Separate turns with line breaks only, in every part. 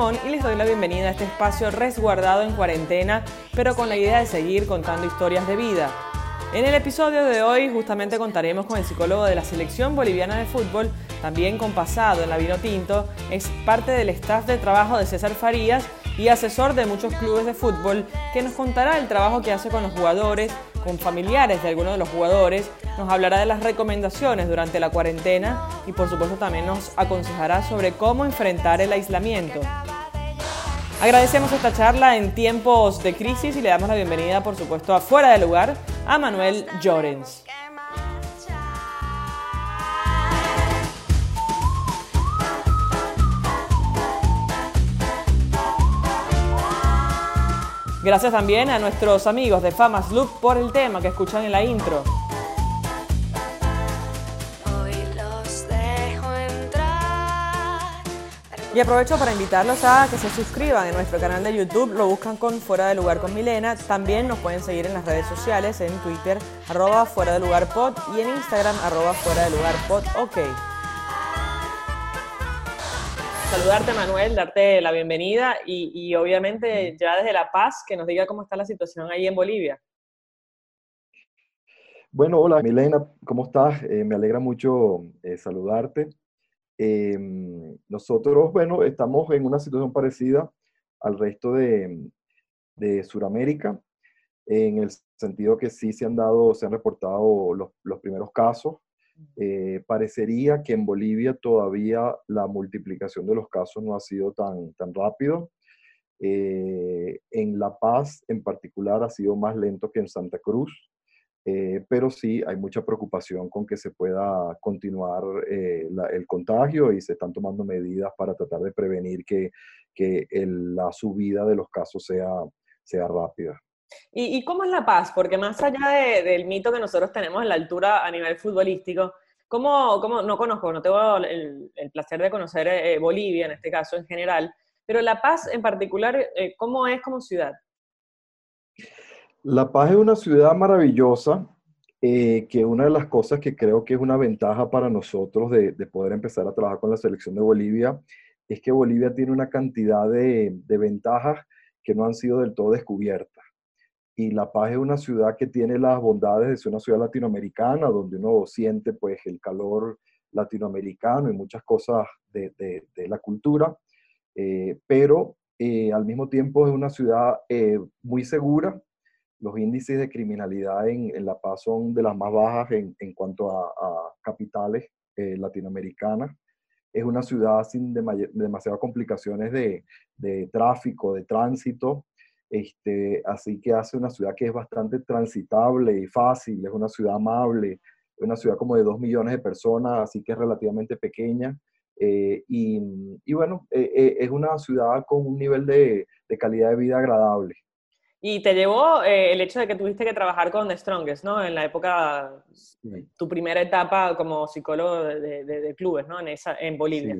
Y les doy la bienvenida a este espacio resguardado en cuarentena, pero con la idea de seguir contando historias de vida. En el episodio de hoy justamente contaremos con el psicólogo de la selección boliviana de fútbol, también con pasado en la Vino Tinto, es parte del staff de trabajo de César Farías y asesor de muchos clubes de fútbol, que nos contará el trabajo que hace con los jugadores, con familiares de algunos de los jugadores, nos hablará de las recomendaciones durante la cuarentena y por supuesto también nos aconsejará sobre cómo enfrentar el aislamiento. Agradecemos esta charla en tiempos de crisis y le damos la bienvenida, por supuesto, a Fuera de Lugar a Manuel Llorens. Gracias también a nuestros amigos de Famas Look por el tema que escuchan en la intro. Y aprovecho para invitarlos a que se suscriban en nuestro canal de YouTube, lo buscan con Fuera de Lugar con Milena. También nos pueden seguir en las redes sociales, en Twitter, arroba Fuera de Lugar Pod y en Instagram, arroba Fuera de Lugar Pod, ok. Saludarte Manuel, darte la bienvenida y, y obviamente ya desde La Paz que nos diga cómo está la situación ahí en Bolivia.
Bueno, hola Milena, ¿cómo estás? Eh, me alegra mucho eh, saludarte. Em, nosotros, bueno, estamos en una situación parecida al resto de, de Sudamérica, en el sentido que sí se han dado, se han reportado los, los primeros casos. Eh, parecería que en Bolivia todavía la multiplicación de los casos no ha sido tan, tan rápido. Eh, en La Paz, en particular, ha sido más lento que en Santa Cruz. Eh, pero sí hay mucha preocupación con que se pueda continuar eh, el contagio y se están tomando medidas para tratar de prevenir que, que la subida de los casos sea, sea rápida.
¿Y, ¿Y, cómo es La Paz? Porque más allá del mito que nosotros tenemos en la altura a nivel futbolístico, ¿cómo, cómo no conozco, no tengo el, placer de conocer eh, Bolivia en este caso en general, pero La Paz en particular, ¿cómo es como ciudad?
La Paz es una ciudad maravillosa, eh, que una de las cosas que creo que es una ventaja para nosotros de, poder empezar a trabajar con la selección de Bolivia es que Bolivia tiene una cantidad de, ventajas que no han sido del todo descubiertas. La Paz es una ciudad que tiene las bondades de ser una ciudad latinoamericana, donde uno siente pues el calor latinoamericano y muchas cosas de, la cultura, eh, pero eh, al mismo tiempo es una ciudad muy segura, los índices de criminalidad en, La Paz son de las más bajas en, cuanto a, capitales eh, latinoamericanas. Es una ciudad sin demasiadas complicaciones de, tráfico, de tránsito, este, así que hace una ciudad que es bastante transitable y fácil, es una ciudad amable, una ciudad como de dos millones de personas, así que es relativamente pequeña. Eh, y, bueno, eh, es una ciudad con un nivel de calidad de vida agradable.
Y te llevó eh, el hecho de que tuviste que trabajar con The Strongest, ¿no? En la época, tu primera etapa como psicólogo de, clubes, ¿no? En, esa, en Bolivia.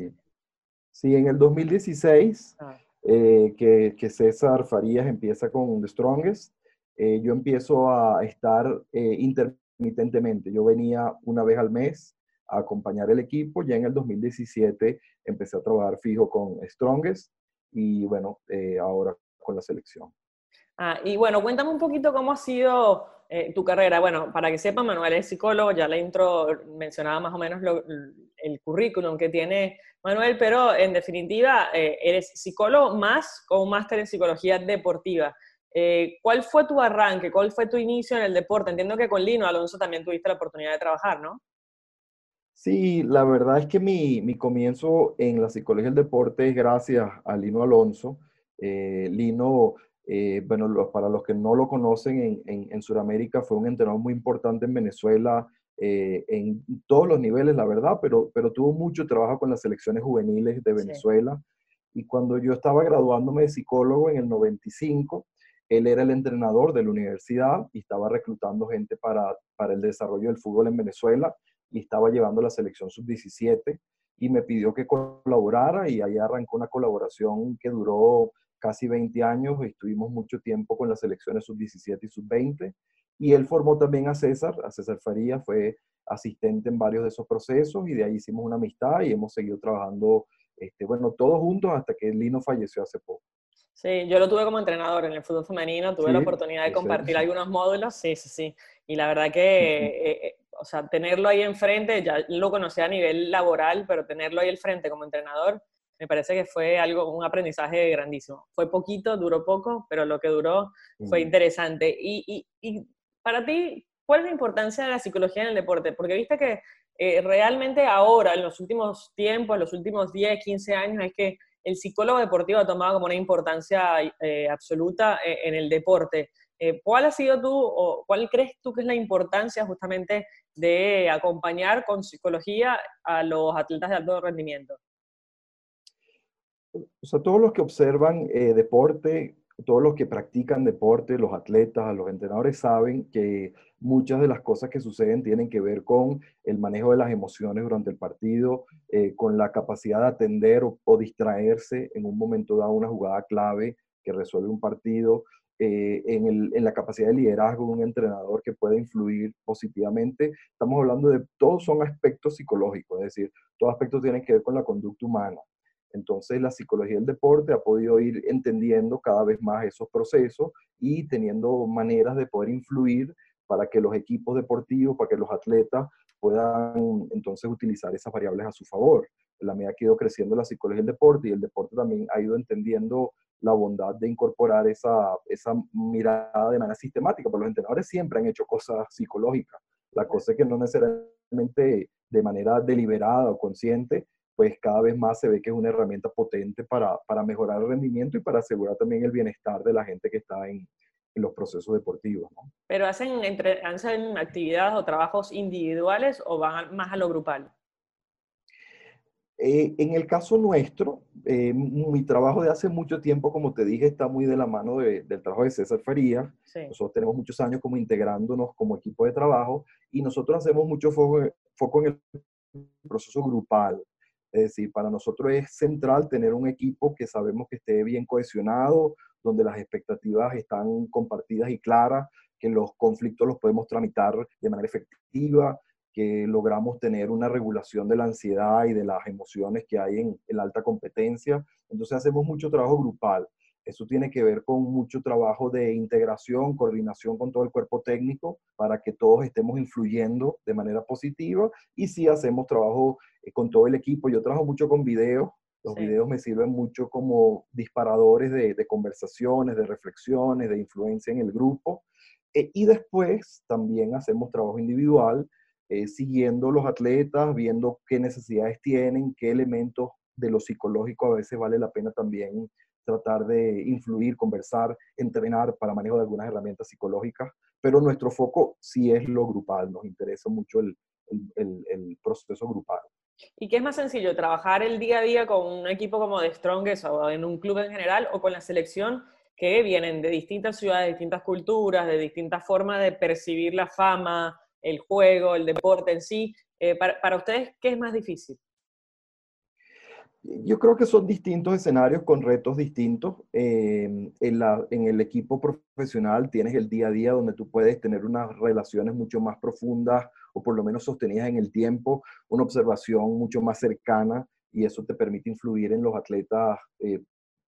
Sí, en el 2016, ah. Eh, que, que, César Farías empieza con The Strongest, eh, yo empiezo a estar intermitentemente. Yo venía una vez al mes a acompañar el equipo. Ya en el 2017 empecé a trabajar fijo con Strongest y bueno, ahora con la selección.
Ah, y bueno, cuéntame un poquito cómo ha sido eh, tu carrera. Bueno, para que sepan, Manuel es psicólogo, ya la intro mencionaba más o menos el currículum que tiene Manuel, pero en definitiva, eh, eres psicólogo más con un máster en psicología deportiva. Eh, ¿Cuál fue tu arranque? ¿Cuál fue tu inicio en el deporte? Entiendo que con Lino Alonso también tuviste la oportunidad de trabajar, ¿no?
Sí, la verdad es que mi, mi comienzo en la psicología del deporte es gracias a Lino Alonso. Lino eh, bueno, para los que no lo conocen, en, en, Sudamérica fue un entrenador muy importante en Venezuela, eh, en todos los niveles, la verdad, pero, pero tuvo mucho trabajo con las selecciones juveniles de Venezuela. Y cuando yo estaba graduándome de psicólogo en el 95, él era el entrenador de la universidad y estaba reclutando gente para, para el desarrollo del fútbol en Venezuela y estaba llevando la selección sub-17 y me pidió que colaborara y ahí arrancó una colaboración que duró casi 20 años, estuvimos mucho tiempo con las selecciones sub-17 y sub-20, y él formó también a César, a César Faría, fue asistente en varios de esos procesos, y de ahí hicimos una amistad y hemos seguido trabajando Este, bueno, todos juntos hasta que Lino falleció hace poco.
Sí, yo lo tuve como entrenador en el fútbol femenino, tuve la oportunidad de compartir algunos módulos, sí, sí, sí. Y la verdad que, eh, eh, o sea, tenerlo ahí enfrente, ya lo conocía a nivel laboral, pero tenerlo ahí al frente como entrenador, me parece que fue algo, un aprendizaje grandísimo. Fue poquito, duró poco, pero lo que duró fue interesante. Y, y, y, para ti, ¿cuál es la importancia de la psicología en el deporte? Porque viste que eh, realmente ahora, en los últimos tiempos, en los últimos 10, 15 años, es que el psicólogo deportivo ha tomado como una importancia eh, absoluta eh, en el deporte. ¿Cuál ha sido tú o cuál crees tú que es la importancia justamente de acompañar con psicología a los atletas de alto rendimiento?
O sea, todos los que observan deporte todos los que practican deporte, los atletas, los entrenadores saben que muchas de las cosas que suceden tienen que ver con el manejo de las emociones durante el partido, eh, con la capacidad de atender o, distraerse en un momento dado una jugada clave que resuelve un partido, eh, en, en, la capacidad de liderazgo de un entrenador que puede influir positivamente. Estamos hablando de, todos son aspectos psicológicos, es decir, todos aspectos tienen que ver con la conducta humana. Entonces la psicología del deporte ha podido ir entendiendo cada vez más esos procesos y teniendo maneras de poder influir para que los equipos deportivos, para que los atletas puedan entonces utilizar esas variables a su favor. En la medida que ha ido creciendo la psicología del deporte y el deporte también ha ido entendiendo la bondad de incorporar esa, esa mirada de manera sistemática, porque los entrenadores siempre han hecho cosas psicológicas. La cosa es que no necesariamente de manera deliberada o consciente, pues cada vez más se ve que es una herramienta potente para, mejorar el rendimiento y para asegurar también el bienestar de la gente que está en, los procesos deportivos.
¿Pero hacen, entre, hacen actividades o trabajos individuales o van más a lo grupal?
Eh, en el caso nuestro, eh, mi trabajo de hace mucho tiempo, como te dije, está muy de la mano del trabajo de César Faría. Nosotros tenemos muchos años como integrándonos como equipo de trabajo y nosotros hacemos mucho foco, foco en el proceso grupal. Es decir, para nosotros es central tener un equipo que sabemos que esté bien cohesionado, donde las expectativas están compartidas y claras, que los conflictos los podemos tramitar de manera efectiva, que logramos tener una regulación de la ansiedad y de las emociones que hay en, la alta competencia. Entonces hacemos mucho trabajo grupal. Eso tiene que ver con mucho trabajo de integración, coordinación con todo el cuerpo técnico para que todos estemos influyendo de manera positiva y sí hacemos trabajo eh, con todo el equipo. Yo trabajo mucho con videos. Los videos me sirven mucho como disparadores de, conversaciones, de reflexiones, de influencia en el grupo. Eh, y después también hacemos trabajo individual, eh, siguiendo los atletas, viendo qué necesidades tienen, qué elementos de lo psicológico a veces vale la pena también tratar de influir, conversar, entrenar para manejo de algunas herramientas psicológicas, pero nuestro foco sí es lo grupal, nos interesa mucho el, proceso grupal.
¿Y qué es más sencillo, trabajar el día a día con un equipo como de Strongest o en un club en general o con la selección que vienen de distintas ciudades, de distintas culturas, de distintas formas de percibir la fama, el juego, el deporte en sí? Eh, para, para ustedes, ¿qué es más difícil?
Yo creo que son distintos escenarios con retos distintos. Em, en, la, en, el equipo profesional tienes el día a día donde tú puedes tener unas relaciones mucho más profundas o por lo menos sostenidas en el tiempo, una observación mucho más cercana y eso te permite influir en los atletas eh,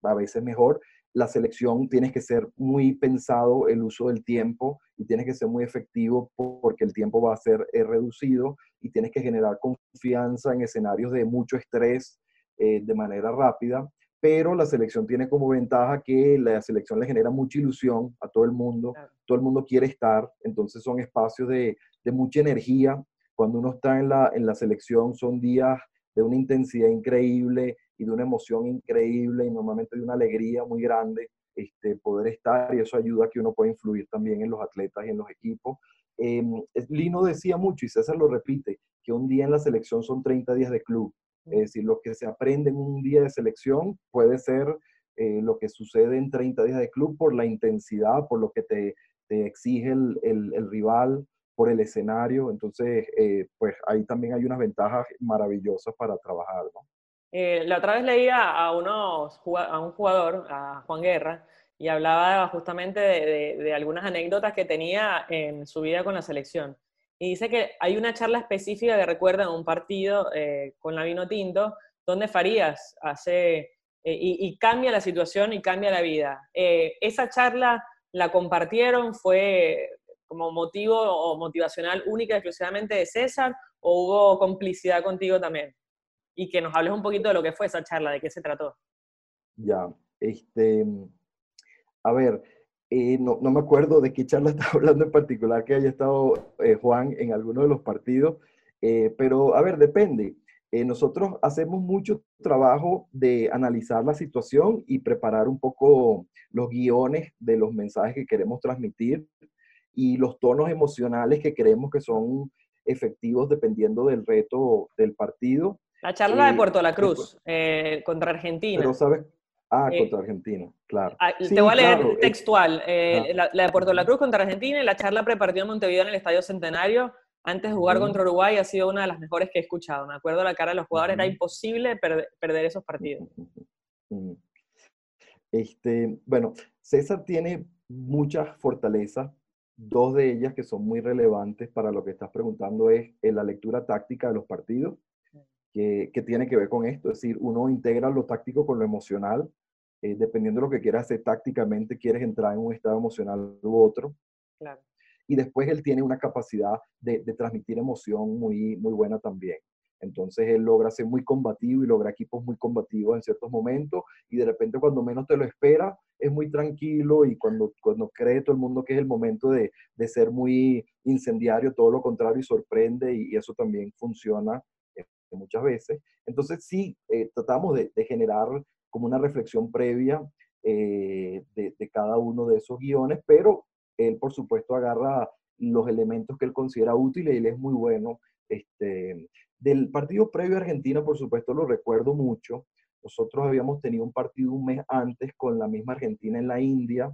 a veces mejor. La selección tienes que ser muy pensado el uso del tiempo y tienes que ser muy efectivo porque el tiempo va a ser eh, reducido y tienes que generar confianza en escenarios de mucho estrés eh, de manera rápida, pero la selección tiene como ventaja que la selección le genera mucha ilusión a todo el mundo, todo el mundo quiere estar, entonces son espacios de, de, mucha energía. Cuando uno está en la, en la selección son días de una intensidad increíble y de una emoción increíble y normalmente de una alegría muy grande este, poder estar y eso ayuda a que uno pueda influir también en los atletas y en los equipos. Eh, Lino decía mucho y César lo repite, que un día en la selección son 30 días de club. Es decir, lo que se aprende en un día de selección puede ser eh, lo que sucede en 30 días de club por la intensidad, por lo que te, te exige el, el, rival, por el escenario. Entonces, eh, pues ahí también hay unas ventajas maravillosas para trabajar. ¿no?
Eh, la otra vez leía a, unos, a un jugador, a Juan Guerra, y hablaba justamente de, de, de algunas anécdotas que tenía en su vida con la selección y dice que hay una charla específica que recuerda en un partido eh, con la Vino Tinto, ¿dónde Farías hace, eh, y, cambia la situación y cambia la vida? Eh, ¿Esa charla la compartieron? ¿Fue como motivo o motivacional única exclusivamente de César o hubo complicidad contigo también? Y que nos hables un poquito de lo que fue esa charla, de qué se trató.
Ya, este, a ver, eh, no, no, me acuerdo de qué charla estaba hablando en particular que haya estado eh, Juan en alguno de los partidos, eh, pero a ver, depende. nosotros hacemos mucho trabajo de analizar la situación y preparar un poco los guiones de los mensajes que queremos transmitir y los tonos emocionales que creemos que son efectivos dependiendo del reto del partido.
La charla de Puerto La Cruz contra Argentina.
Pero sabes, Ah, eh, contra Argentina, claro.
Ah, te voy a leer textual. Eh, la, de Puerto La Cruz contra Argentina y la charla prepartida en Montevideo en el Estadio Centenario antes de jugar contra Uruguay ha sido una de las mejores que he escuchado. Me acuerdo la cara de los jugadores, era imposible perder esos partidos.
Este, bueno, César tiene muchas fortalezas. Dos de ellas que son muy relevantes para lo que estás preguntando es en la lectura táctica de los partidos, que, que tiene que ver con esto. Es decir, uno integra lo táctico con lo emocional eh, dependiendo de lo que quieras hacer tácticamente, quieres entrar en un estado emocional u otro. Claro. Y después él tiene una capacidad de, transmitir emoción muy, muy buena también. Entonces él logra ser muy combativo y logra equipos muy combativos en ciertos momentos y de repente cuando menos te lo espera es muy tranquilo y cuando, cuando cree todo el mundo que es el momento de, de ser muy incendiario, todo lo contrario y sorprende y, eso también funciona eh, muchas veces. Entonces sí, eh, tratamos de, de, generar como una reflexión previa eh, de, cada uno de esos guiones, pero él, por supuesto, agarra los elementos que él considera útiles y él es muy bueno. Este, del partido previo a Argentina, por supuesto, lo recuerdo mucho. Nosotros habíamos tenido un partido un mes antes con la misma Argentina en la India,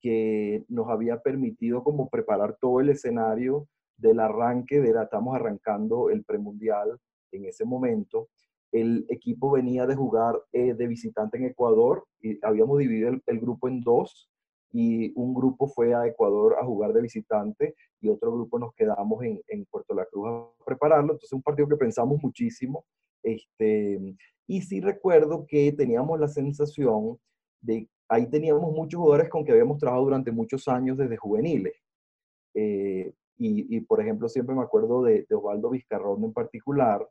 que nos había permitido como preparar todo el escenario del arranque de la, estamos arrancando el premundial en ese momento el equipo venía de jugar eh, de visitante en Ecuador y habíamos dividido el, grupo en dos y un grupo fue a Ecuador a jugar de visitante y otro grupo nos quedamos en, en Puerto La Cruz a prepararlo. Entonces un partido que pensamos muchísimo. Este, y sí recuerdo que teníamos la sensación de, ahí teníamos muchos jugadores con que habíamos trabajado durante muchos años desde juveniles. Eh, y, por ejemplo, siempre me acuerdo de, de Osvaldo Vizcarrón en particular,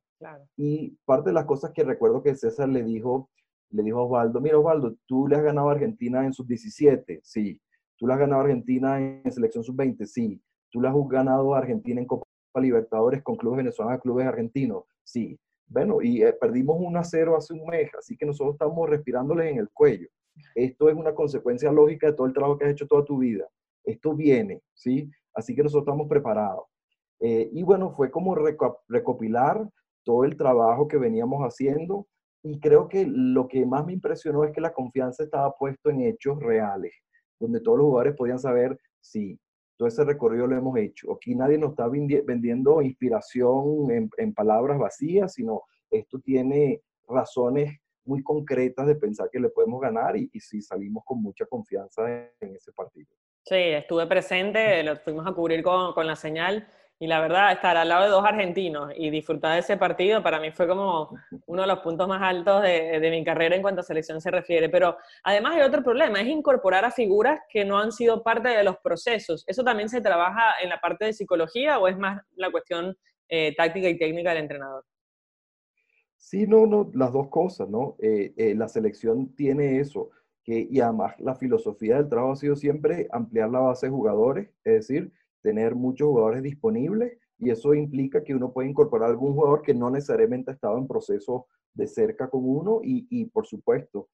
y parte de las cosas que recuerdo que César le dijo, le dijo a Osvaldo, mira Osvaldo, tú le has ganado a Argentina en sub-17, sí. Tú le has ganado a Argentina en selección sub-20, sí. Tú le has ganado a Argentina en Copa Libertadores con clubes venezolanos, clubes argentinos, sí. Bueno, y eh, perdimos 1 a 0 hace un mes, así que nosotros estamos respirándoles en el cuello. Esto es una consecuencia lógica de todo el trabajo que has hecho toda tu vida. Esto viene, ¿sí? Así que nosotros estamos preparados. Eh, y bueno, fue como recopilar todo el trabajo que veníamos haciendo y creo que lo que más me impresionó es que la confianza estaba puesto en hechos reales, donde todos los jugadores podían saber, sí, todo ese recorrido lo hemos hecho. Aquí nadie nos está vendiendo inspiración en, en palabras vacías, sino esto tiene razones muy concretas de pensar que le podemos ganar y, y sí salimos con mucha confianza en, ese partido.
Sí, estuve presente, lo fuimos a cubrir con, con la señal y la verdad, estar al lado de dos argentinos y disfrutar de ese partido para mí fue como uno de los puntos más altos de, mi carrera en cuanto a selección se refiere. Pero además hay otro problema, es incorporar a figuras que no han sido parte de los procesos. ¿Eso también se trabaja en la parte de psicología o es más la cuestión eh, táctica y técnica del entrenador?
Sí, no, no, las dos cosas, ¿no? Eh, eh, la selección tiene eso, y además la filosofía del trabajo ha sido siempre ampliar la base de jugadores, es decir, tener muchos jugadores disponibles y eso implica que uno puede incorporar algún jugador que no necesariamente ha estado en proceso de cerca con uno y, por supuesto,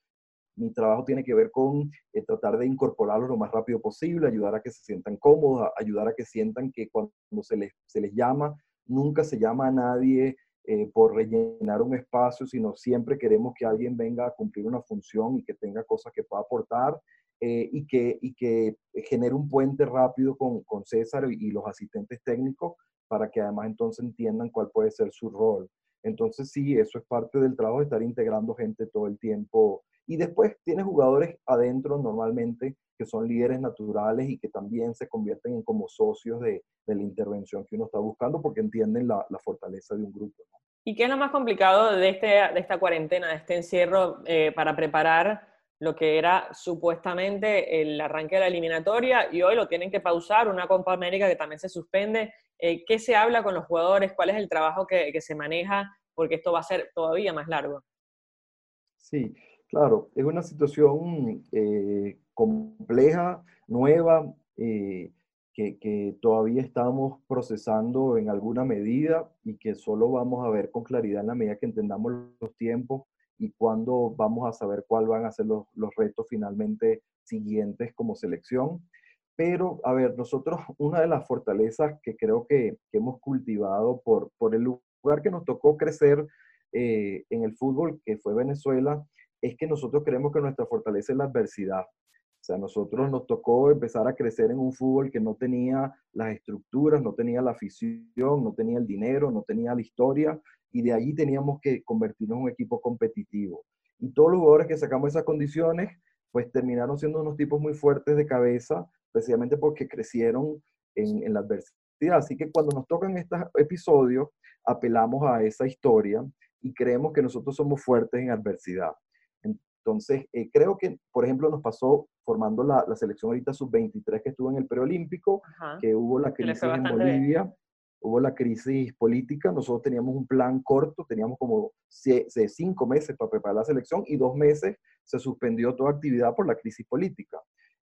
mi trabajo tiene que ver con eh, tratar de incorporarlos lo más rápido posible, ayudar a que se sientan cómodos, ayudar a que sientan que cuando se les llama, nunca se llama a nadie eh, por rellenar un espacio, sino siempre queremos que alguien venga a cumplir una función y que tenga cosas que pueda aportar eh, y, que, y que genere un puente rápido con, con César y, los asistentes técnicos para que además entonces entiendan cuál puede ser su rol. Entonces sí, eso es parte del trabajo, estar integrando gente todo el tiempo. Y después tienes jugadores adentro normalmente que son líderes naturales y que también se convierten en como socios de, de la intervención que uno está buscando porque entienden la, la fortaleza de un grupo.
¿Y qué es lo más complicado de, este, de esta cuarentena, de este encierro, eh, para preparar lo que era supuestamente el arranque de la eliminatoria y hoy lo tienen que pausar, una Copa América que también se suspende? Eh, ¿Qué se habla con los jugadores? ¿Cuál es el trabajo que, que se maneja? Porque esto va a ser todavía más largo.
Sí, claro, es una situación eh, compleja, nueva, eh, que, todavía estamos procesando en alguna medida y que solo vamos a ver con claridad en la medida que entendamos los tiempos y cuándo vamos a saber cuáles van a ser los, retos finalmente siguientes como selección. Pero, a ver, nosotros, una de las fortalezas que creo que, hemos cultivado por, por el lugar que nos tocó crecer eh, en el fútbol, que fue Venezuela, es que nosotros creemos que nuestra fortaleza es la adversidad. Sea, a nosotros nos tocó empezar a crecer en un fútbol que no tenía las estructuras, no tenía la afición, no tenía el dinero, no tenía la historia, y de allí teníamos que convertirnos en un equipo competitivo. Y todos los jugadores que sacamos esas condiciones, pues terminaron siendo unos tipos muy fuertes de cabeza, precisamente porque crecieron en la adversidad. Así que cuando nos tocan estos episodios, apelamos a esa historia y creemos que nosotros somos fuertes en adversidad. Entonces, eh, creo que, por ejemplo, nos pasó formando la, selección ahorita sub-23 que estuvo en el preolímpico, que hubo la crisis en Bolivia, hubo la crisis política, nosotros teníamos un plan corto, teníamos como cinco meses para preparar la selección y dos meses se suspendió toda actividad por la crisis política.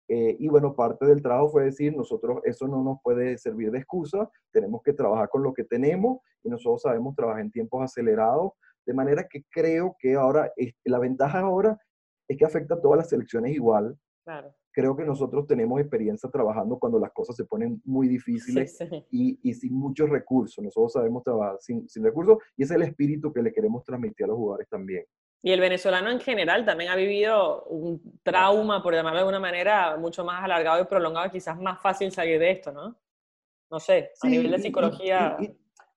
Eh, y bueno, parte del trabajo fue decir, nosotros eso no nos puede servir de excusa, tenemos que trabajar con lo que tenemos y nosotros sabemos trabajar en tiempos acelerados, de manera que creo que ahora, la ventaja ahora es que afecta a todas las selecciones igual. Creo que nosotros tenemos experiencia trabajando cuando las cosas se ponen muy difíciles Y, y, sin muchos recursos. Nosotros sabemos trabajar sin, sin recursos y ese es el espíritu que le queremos transmitir a los jugadores también.
Y el venezolano en general también ha vivido un trauma, por llamarlo de alguna manera, mucho más alargado y prolongado, quizás más fácil salir de esto, ¿no? No sé, a nivel de psicología.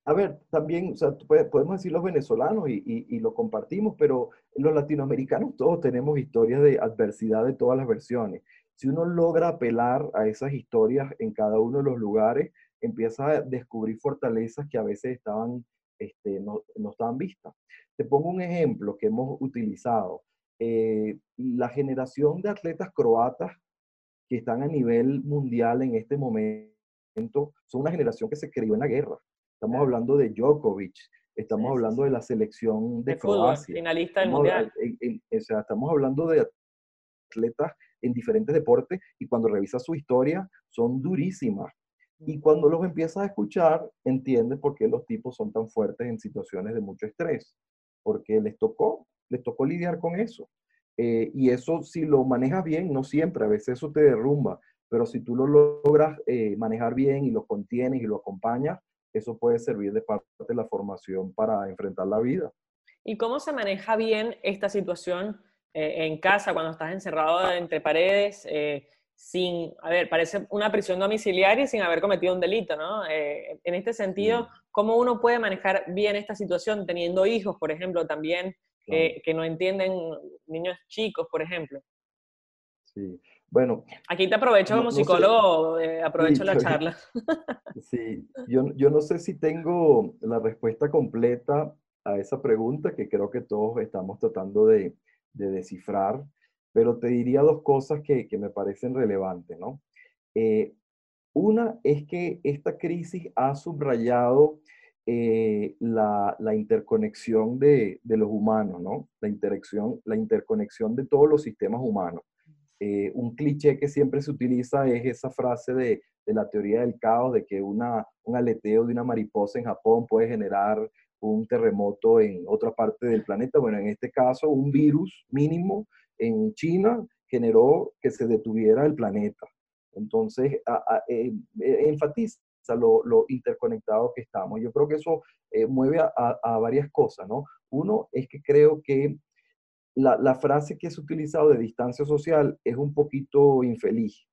A ver, también, o sea, podemos decir los venezolanos y, y, lo compartimos, pero los latinoamericanos todos tenemos historias de adversidad de todas las versiones. Si uno logra apelar a esas historias en cada uno de los lugares, empieza a descubrir fortalezas que a veces estaban, este, no, no estaban vistas. Te pongo un ejemplo que hemos utilizado. Eh, la generación de atletas croatas que están a nivel mundial en este momento son una generación que se crió en la guerra. Estamos hablando de Djokovic, estamos hablando de la selección de, Croacia.
finalista del mundial.
o sea, estamos hablando de atletas en diferentes deportes y cuando revisas su historia son durísimas. Y cuando los empiezas a escuchar, entiendes por qué los tipos son tan fuertes en situaciones de mucho estrés porque les tocó, les tocó lidiar con eso. Eh, y eso, si lo manejas bien, no siempre, a veces eso te derrumba, pero si tú lo logras eh, manejar bien y lo contienes y lo acompañas, eso puede servir de parte de la formación para enfrentar la vida.
¿Y cómo se maneja bien esta situación eh, en casa cuando estás encerrado entre paredes? sin, a ver, parece una prisión domiciliaria y sin haber cometido un delito, ¿no? Eh, en este sentido, ¿cómo uno puede manejar bien esta situación teniendo hijos, por ejemplo, también que no entienden, niños chicos, por ejemplo?
Sí, bueno.
Aquí te aprovecho como psicólogo, eh, aprovecho la charla.
Sí, yo, yo no sé si tengo la respuesta completa a esa pregunta que creo que todos estamos tratando de, de descifrar pero te diría dos cosas que, me parecen relevantes, ¿no? Eh, una es que esta crisis ha subrayado eh, la, interconexión de, los humanos, ¿no? La, interacción, la interconexión de todos los sistemas humanos. Eh, un cliché que siempre se utiliza es esa frase de, la teoría del caos, de que una, un aleteo de una mariposa en Japón puede generar un terremoto en otra parte del planeta. Bueno, en este caso, un virus mínimo en China generó que se detuviera el planeta. Entonces, eh, eh, enfatiza lo, lo, interconectado que estamos. Yo creo que eso eh, mueve a, varias cosas, ¿no? Uno es que creo que la, la, frase que es utilizado de distancia social es un poquito infeliz,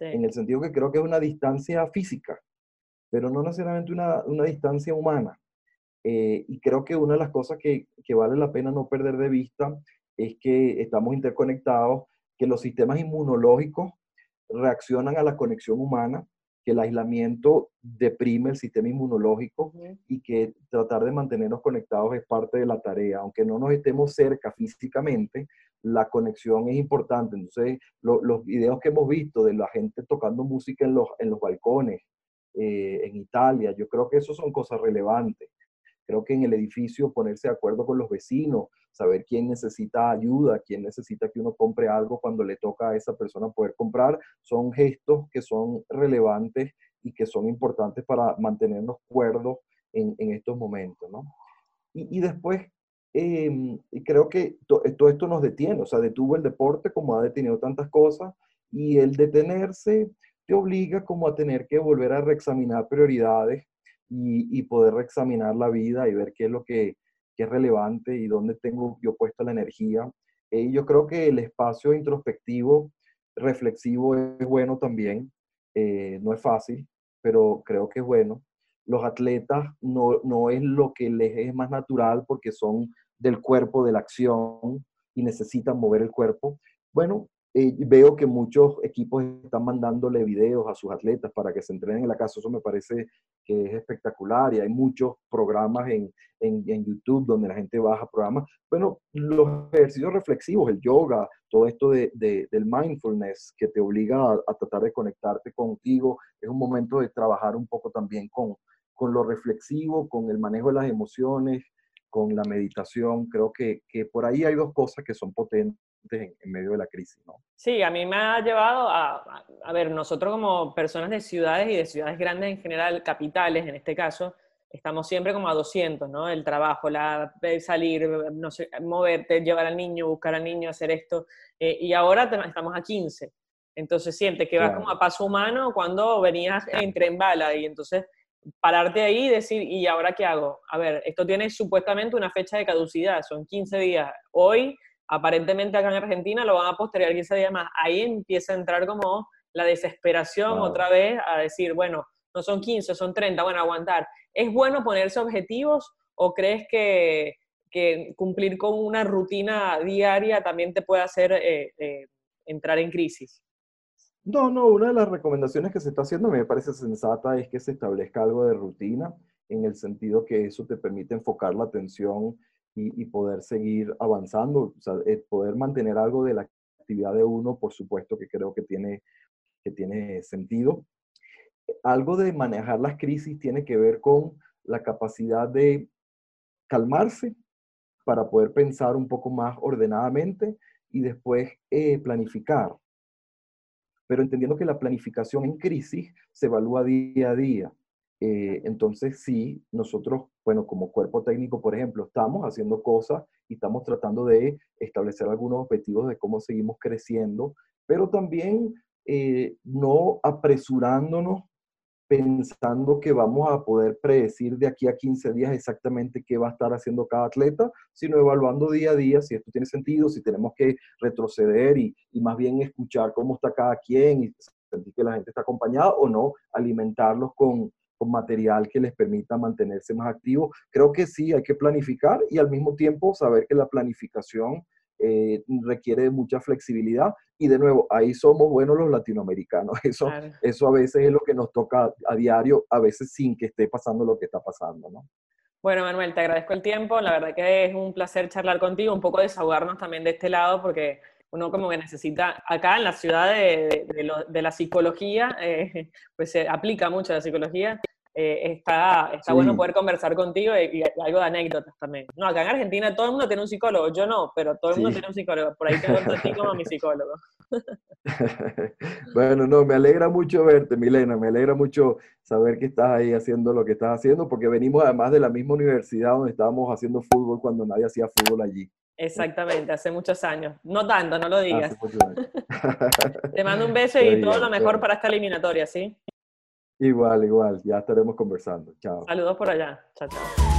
en el sentido que creo que es una distancia física, pero no necesariamente una, una distancia humana. y creo que una de las cosas que, que vale la pena no perder de vista es que estamos interconectados, que los sistemas inmunológicos reaccionan a la conexión humana que el aislamiento deprime el sistema inmunológico y que tratar de mantenernos conectados es parte de la tarea. Aunque no nos estemos cerca físicamente, la conexión es importante. Entonces, los videos que hemos visto de la gente tocando música en los, en los balcones eh, en Italia, yo creo que eso son cosas relevantes. Creo que en el edificio ponerse de acuerdo con los vecinos, saber quién necesita ayuda, quién necesita que uno compre algo cuando le toca a esa persona poder comprar, son gestos que son relevantes y que son importantes para mantenernos cuerdos en, en estos momentos, ¿no? Y, y después, eh, creo que todo esto nos detiene, o sea, detuvo el deporte como ha detenido tantas cosas y el detenerse te obliga como a tener que volver a reexaminar prioridades y, poder reexaminar la vida y ver qué es lo que, es relevante y dónde tengo yo puesta la energía. Eh, yo creo que el espacio introspectivo, reflexivo es bueno también. Eh, no es fácil, pero creo que es bueno. Los atletas no, no es lo que les es más natural porque son del cuerpo, de la acción y necesitan mover el cuerpo. Bueno, eh, veo que muchos equipos están mandándole videos a sus atletas para que se entrenen en la casa. Eso me parece que es espectacular y hay muchos programas en, en, en, YouTube donde la gente baja programas. Bueno, los ejercicios reflexivos, el yoga, todo esto de, de, del mindfulness que te obliga a, a, tratar de conectarte contigo, es un momento de trabajar un poco también con, con lo reflexivo, con el manejo de las emociones, con la meditación. Creo que, que por ahí hay dos cosas que son potentes en, en, medio de la crisis, ¿no?
Sí, a mí me ha llevado a, a, a, ver, nosotros como personas de ciudades y de ciudades grandes en general, capitales en este caso, estamos siempre como a 200, ¿no? El trabajo, la, salir, no sé, moverte, llevar al niño, buscar al niño, hacer esto, eh, y ahora estamos a 15. Entonces sientes que vas como a paso humano cuando venías en tren bala y entonces pararte ahí y decir, ¿y ahora qué hago? A ver, esto tiene supuestamente una fecha de caducidad, son 15 días. Hoy aparentemente acá en Argentina lo van a postergar 15 días más. Ahí empieza a entrar como la desesperación wow. otra vez a decir, bueno, no son 15, son 30, bueno, aguantar. ¿Es bueno ponerse objetivos o crees que, que cumplir con una rutina diaria también te puede hacer eh, eh, entrar en crisis?
No, no, una de las recomendaciones que se está haciendo me parece sensata es que se establezca algo de rutina en el sentido que eso te permite enfocar la atención y, poder seguir avanzando, o sea, poder mantener algo de la actividad de uno, por supuesto que creo que tiene, que tiene sentido. Algo de manejar las crisis tiene que ver con la capacidad de calmarse para poder pensar un poco más ordenadamente y después eh, planificar. Pero entendiendo que la planificación en crisis se evalúa día a día. Eh, entonces, sí, nosotros, bueno, como cuerpo técnico, por ejemplo, estamos haciendo cosas y estamos tratando de establecer algunos objetivos de cómo seguimos creciendo, pero también eh, no apresurándonos pensando que vamos a poder predecir de aquí a 15 días exactamente qué va a estar haciendo cada atleta, sino evaluando día a día si esto tiene sentido, si tenemos que retroceder y, y más bien escuchar cómo está cada quien y sentir que la gente está acompañada o no, alimentarlos con, con material que les permita mantenerse más activos. Creo que sí, hay que planificar y al mismo tiempo saber que la planificación eh, requiere de mucha flexibilidad y de nuevo, ahí somos buenos los latinoamericanos. Eso, claro. eso a veces es lo que nos toca a diario, a veces sin que esté pasando lo que está pasando, ¿no?
Bueno, Manuel, te agradezco el tiempo. La verdad que es un placer charlar contigo, un poco desahogarnos también de este lado, porque uno como que necesita, acá en la ciudad de, de, lo, de la psicología, eh, pues se aplica mucho la psicología, eh, está, está sí. bueno poder conversar contigo y, y, algo de anécdotas también. No, acá en Argentina todo el mundo tiene un psicólogo, yo no, pero todo el mundo sí. tiene un psicólogo. Por ahí tengo a ti como mi psicólogo.
bueno, no, me alegra mucho verte, Milena, me alegra mucho saber que estás ahí haciendo lo que estás haciendo, porque venimos además de la misma universidad donde estábamos haciendo fútbol cuando nadie hacía fútbol allí.
Exactamente, hace muchos años. No tanto, no lo digas. Te mando un beso y todo lo mejor para esta eliminatoria, ¿sí?
Igual, igual, ya estaremos conversando. Chao.
Saludos por allá. Chao, chao.